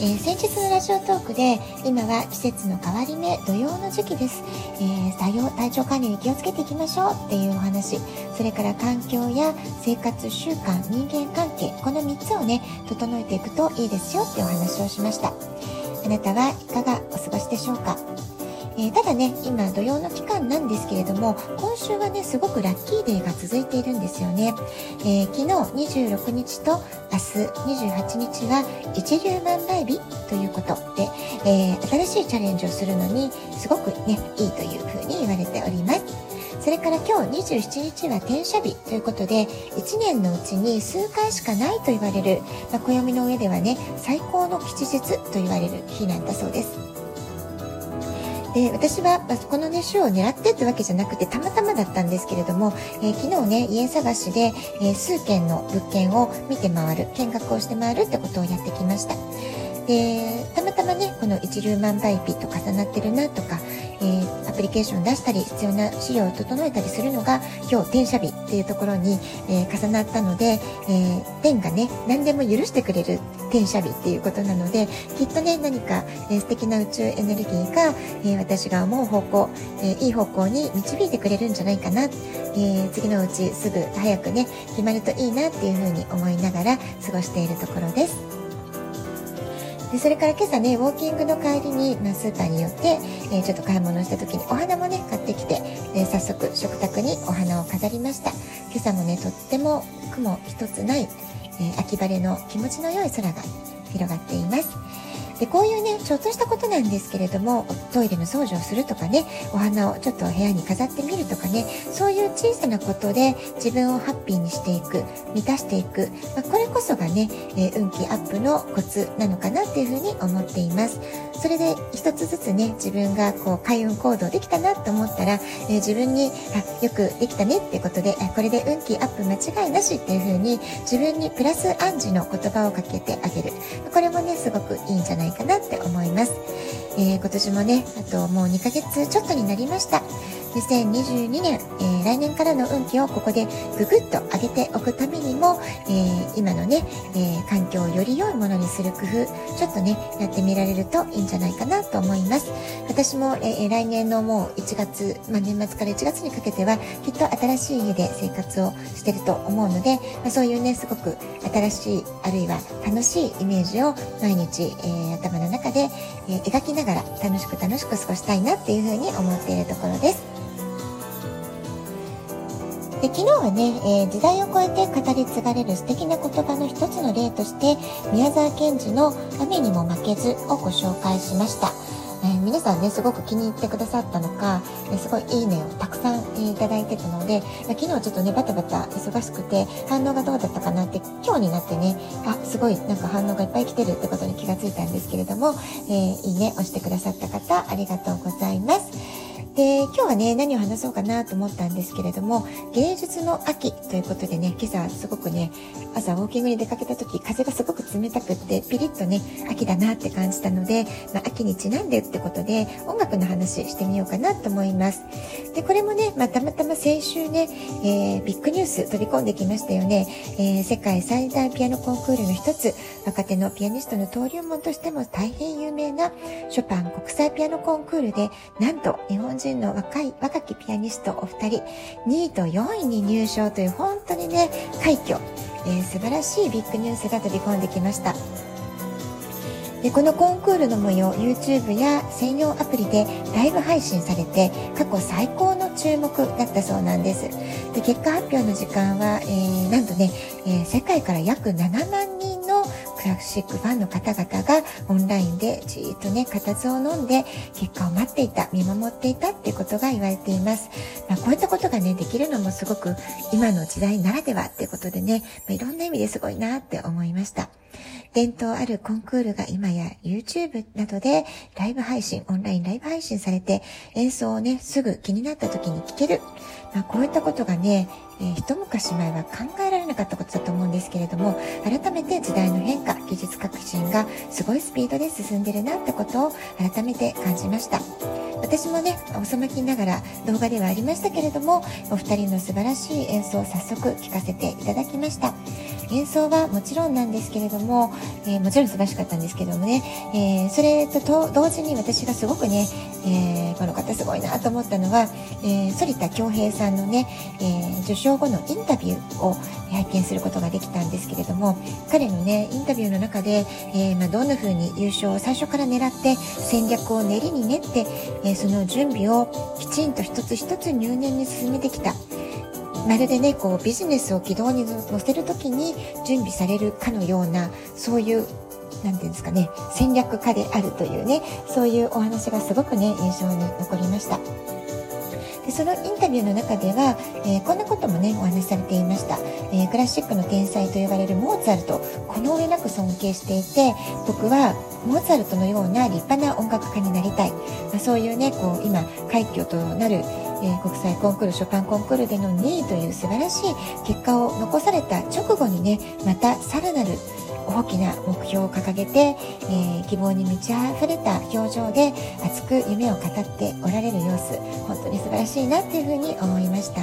えー、先日のラジオトークで今は季節の変わり目土曜の時期です、えー、体調管理に気をつけていきましょうっていうお話。それから環境や生活習慣人間関係この3つをね整えていくといいですよっていうお話をしました。あなたはいかがお過ごしでしょうか？えー、ただね、今土曜の期間なんですけれども、今週はね、すごくラッキーデーが続いているんですよね。えー、昨日26日と明日28日は一粒万倍日ということで、えー、新しいチャレンジをするのにすごくね、いいというふうに言われております。それから今日27日は転写日ということで、1年のうちに数回しかないと言われる、まあ、暦の上ではね、最高の吉日と言われる日なんだそうです。で私は、まこのね週を狙ってってわけじゃなくてたまたまだったんですけれども、えー、昨日ね家探しで、えー、数件の物件を見て回る見学をして回るってことをやってきました。でたまたまねこの一粒万倍日と重なってるなとかえー、アプリケーション出したり必要な資料を整えたりするのが今日転写日っていうところに、えー、重なったので、えー、天がね何でも許してくれる転写日っていうことなのできっとね何か、えー、素敵な宇宙エネルギーが、え私が思う方向、えいい方向に導いてくれるんじゃないかな、え次のうちすぐ早くね決まるといいなっていうふうに思いながら過ごしているところです。でそれから今朝ねウォーキングの帰りに、まあ、スーパーに寄って、えー、ちょっと買い物した時にお花もね買ってきて、で早速食卓にお花を飾りました。今朝もねとっても雲一つない、えー、秋晴れの気持ちの良い空が広がっています。でこういうねちょっとしたことなんですけれどもトイレの掃除をするとかねお花をちょっと部屋に飾ってみるとかねそういう小さなことで自分をハッピーにしていく満たしていく、まあ、これこそがね、えー、運気アップのコツなのかなっていうふうに思っています。それで一つずつね自分がこう開運行動できたなと思ったら、えー、自分にあよくできたねってことでこれで運気アップ間違いなしっていうふうに自分にプラス暗示の言葉をかけてあげる。これもねすごくいいんじゃないないかなって思います。えー、今年もね、あともう2ヶ月ちょっとになりました。2022年、えー、来年からの運気をここでぐぐっと上げておくためにも、えー、今のね、えー、環境をより良いものにする工夫、ちょっとね、やってみられるといいんじゃないかなと思います。私も、え来年のもう1月、まあ、年末から1月にかけては、きっと新しい家で生活をしてると思うので、まあ、そういうね、すごく新しい、あるいは楽しいイメージを毎日、え頭の中で、え描きながら楽しく楽しく過ごしたいなっていうふうに思っているところです。で昨日はね、えー、時代を超えて語り継がれる素敵な言葉の一つの例として宮沢賢治の「雨にも負けず」をご紹介しました。えー、皆さんねすごく気に入ってくださったのか、えー、すごいいいねをたくさん、えー、いただいてたので、昨日はちょっとねバタバタ忙しくて反応がどうだったかなって今日になってねあすごいなんか反応がいっぱい来てるってことに気がついたんですけれども、えいいね押してくださった方ありがとうございます。で今日はね何を話そうかなと思ったんですけれども芸術の秋ということでね今朝すごくね朝ウォーキングに出かけた時風がすごく冷たくってピリッとね秋だなって感じたので、まあ、秋にちなんでってことで音楽の話してみようかなと思います。でこれもね、まあ、たまたま先週ね、えー、ビッグニュース飛び込んできましたよね、えー、世界最大ピアノコンクールの一つ若手のピアニストの登竜門としても大変有名なショパン国際ピアノコンクールでなんと日本人人の若い、若きピアニストお二人、2位と4位に入賞という本当にね、快挙、えー、素晴らしいビッグニュースが飛び込んできました。でこのコンクールの模様 YouTube や専用アプリでライブ配信されて過去最高の注目だったそうなんですで結果発表の時間は、えー、なんとね、えー、世界から約7万人クラシックファンの方々がオンラインでじーっとね、固唾を飲んで結果を待っていた、見守っていたっていうことが言われています。まあ、こういったことがね、できるのもすごく今の時代ならではっていうことでね、まあ、いろんな意味ですごいなって思いました。伝統あるコンクールが今や YouTube などでライブ配信、オンラインライブ配信されて演奏をね、すぐ気になった時に聴ける。まあ、こういったことがね、えー、一昔前は考えられなかったことだと思うんですけれども、改めて時代の変化、技術革新がすごいスピードで進んでるなってことを改めて感じました。私もね、遅まきながら動画ではありましたけれども、お二人の素晴らしい演奏を早速聴かせていただきました。演奏はもちろんなんですけれども、えー、もちろん素晴らしかったんですけどもね、えー、それと同時に私がすごくね、えー、この方すごいなと思ったのは、え反田恭平さんのね、え受賞後のインタビューを拝見することができたんですけれども、彼のね、インタビューの中で、えまあ、どんな風に優勝を最初から狙って戦略を練りに練って、えその準備をきちんと一つ一つ入念に進めてきた。まるでねこうビジネスを軌道に乗せる時に準備されるかのようなそういう何て言うんですかね戦略家であるというねそういうお話がすごくね印象に残りました。でそのインタビューの中では、えー、こんなこともねお話しされていました、えー、クラシックの天才と呼ばれるモーツァルトこの上なく尊敬していて僕はモーツァルトのような立派な音楽家になりたい、まあ、そういうねこう今快挙となるえー、国際コンクールショパンコンクールでの2位という素晴らしい結果を残された直後にねまたさらなる大きな目標を掲げて、えー、希望に満ち溢れた表情で熱く夢を語っておられる様子本当に素晴らしいなっていうふうに思いました。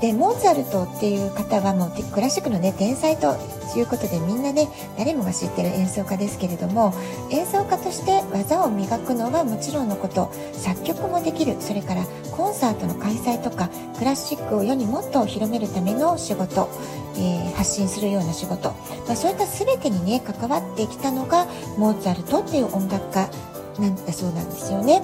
でモーツァルトっていう方はもうクラシックのね天才ということでみんなね誰もが知ってる演奏家ですけれども演奏家として技を磨くのはもちろんのこと作曲もできるそれからコンサートの開催とかクラシックを世にもっと広めるための仕事、えー、発信するような仕事、まあ、そういった全てにね関わってきたのがモーツァルトっていう音楽家なんだそうなんですよね。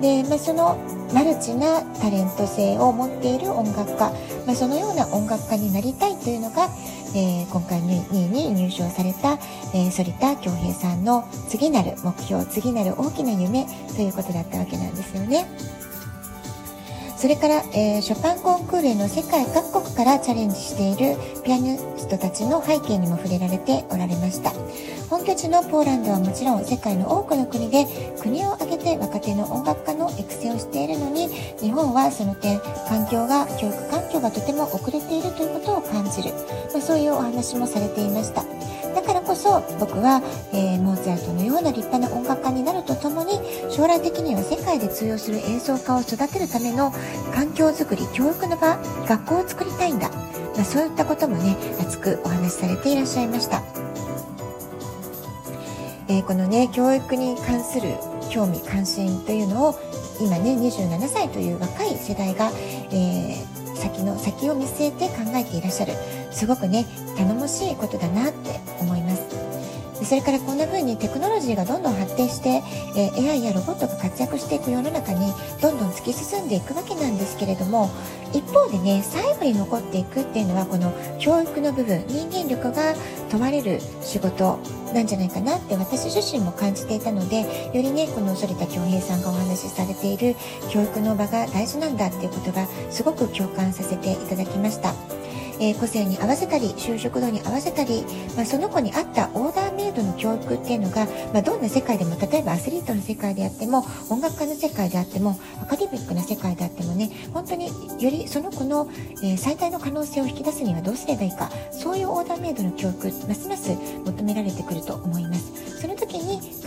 で、まあ、そのマルチなタレント性を持っている音楽家、まあ、そのような音楽家になりたいというのが、えー、今回2位に入賞された、え、反田恭平さんの次なる目標次なる大きな夢ということだったわけなんですよね。それから、えー、ショパンコンクールへの世界各国からチャレンジしているピアニストたちの背景にも触れられておられました本拠地のポーランドはもちろん世界の多くの国で国を挙げて若手の音楽家の育成をしているのに日本はその点環境が教育環境がとても遅れているということを感じる、まあ、そういうお話もされていました。だからこそ僕は、えー、モーツァルトのような立派な音楽家になるとともに将来的には世界で通用する演奏家を育てるための環境づくり教育の場学校を作りたいんだ、まあ、そういったこともね熱くお話しされていらっしゃいました。えー、このね教育に関する興味関心というのを今ね27歳という若い世代が、えー、先の先を見据えて考えていらっしゃるすごくね頼もしいことだなって思います。それからこんな風にテクノロジーがどんどん発展して、えー、AI やロボットが活躍していく世の中にどんどん突き進んでいくわけなんですけれども一方でね最後に残っていくっていうのはこの教育の部分人間力が問われる仕事なんじゃないかなって私自身も感じていたのでよりねこの反田恭平さんがお話しされている教育の場が大事なんだっていうことがすごく共感させていただきました。えー、個性に合わせたり就職度に合わせたり、まあ、その子に合ったオーダーメイドの教育っていうのが、まあ、どんな世界でも例えばアスリートの世界であっても音楽家の世界であってもアカデミックな世界であってもね本当によりその子の、えー、最大の可能性を引き出すにはどうすればいいかそういうオーダーメイドの教育ますます求められてくると思います。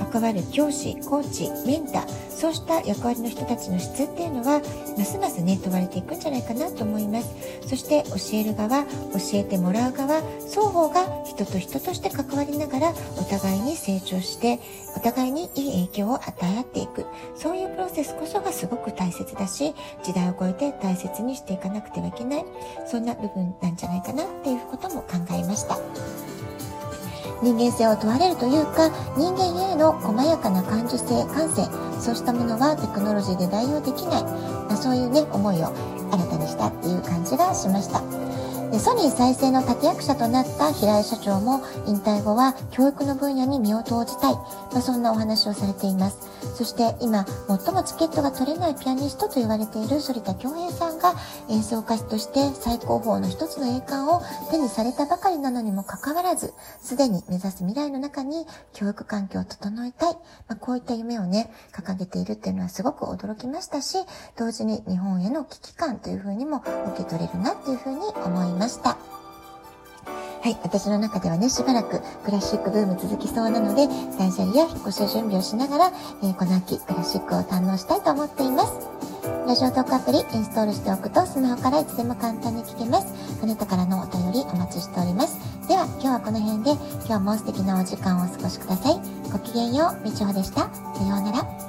関わる教師コーチメンターそうした役割の人たちの質っていうのはますますね問われていくんじゃないかなと思います。そして教える側教えてもらう側双方が人と人として関わりながらお互いに成長してお互いにいい影響を与え合っていく。そういうプロセスこそがすごく大切だし時代を超えて大切にしていかなくてはいけない。そんな部分なんじゃないかなっていうことも考えました。人間性を問われるというか人間への細やかな感受性感性そうしたものはテクノロジーで代用できない、まあ、そういうね思いを新たにしたっていう感じがしました。ソニー再生の立役者となった平井社長も引退後は教育の分野に身を投じたい、まあ、そんなお話をされています。そして今最もチケットが取れないピアニストと言われている反田恭平さんが演奏家として最高峰の一つの栄冠を手にされたばかりなのにもかかわらずすでに目指す未来の中に教育環境を整えたい、まあ、こういった夢をね掲げているっていうのはすごく驚きましたし同時に日本への危機感というふうにも受け取れるなっていうふうに思います。ました。はい、私の中ではね、しばらくクラシックブーム続きそうなので、断捨離や引っ越し準備をしながら、えー、この秋、クラシックを堪能したいと思っています。ラジオトークアプリインストールしておくと、スマホからいつでも簡単に聞けます。あなたからのお便りお待ちしております。では、今日はこの辺で、今日も素敵なお時間をお過ごしください。ごきげんよう、みちほでした。さようなら。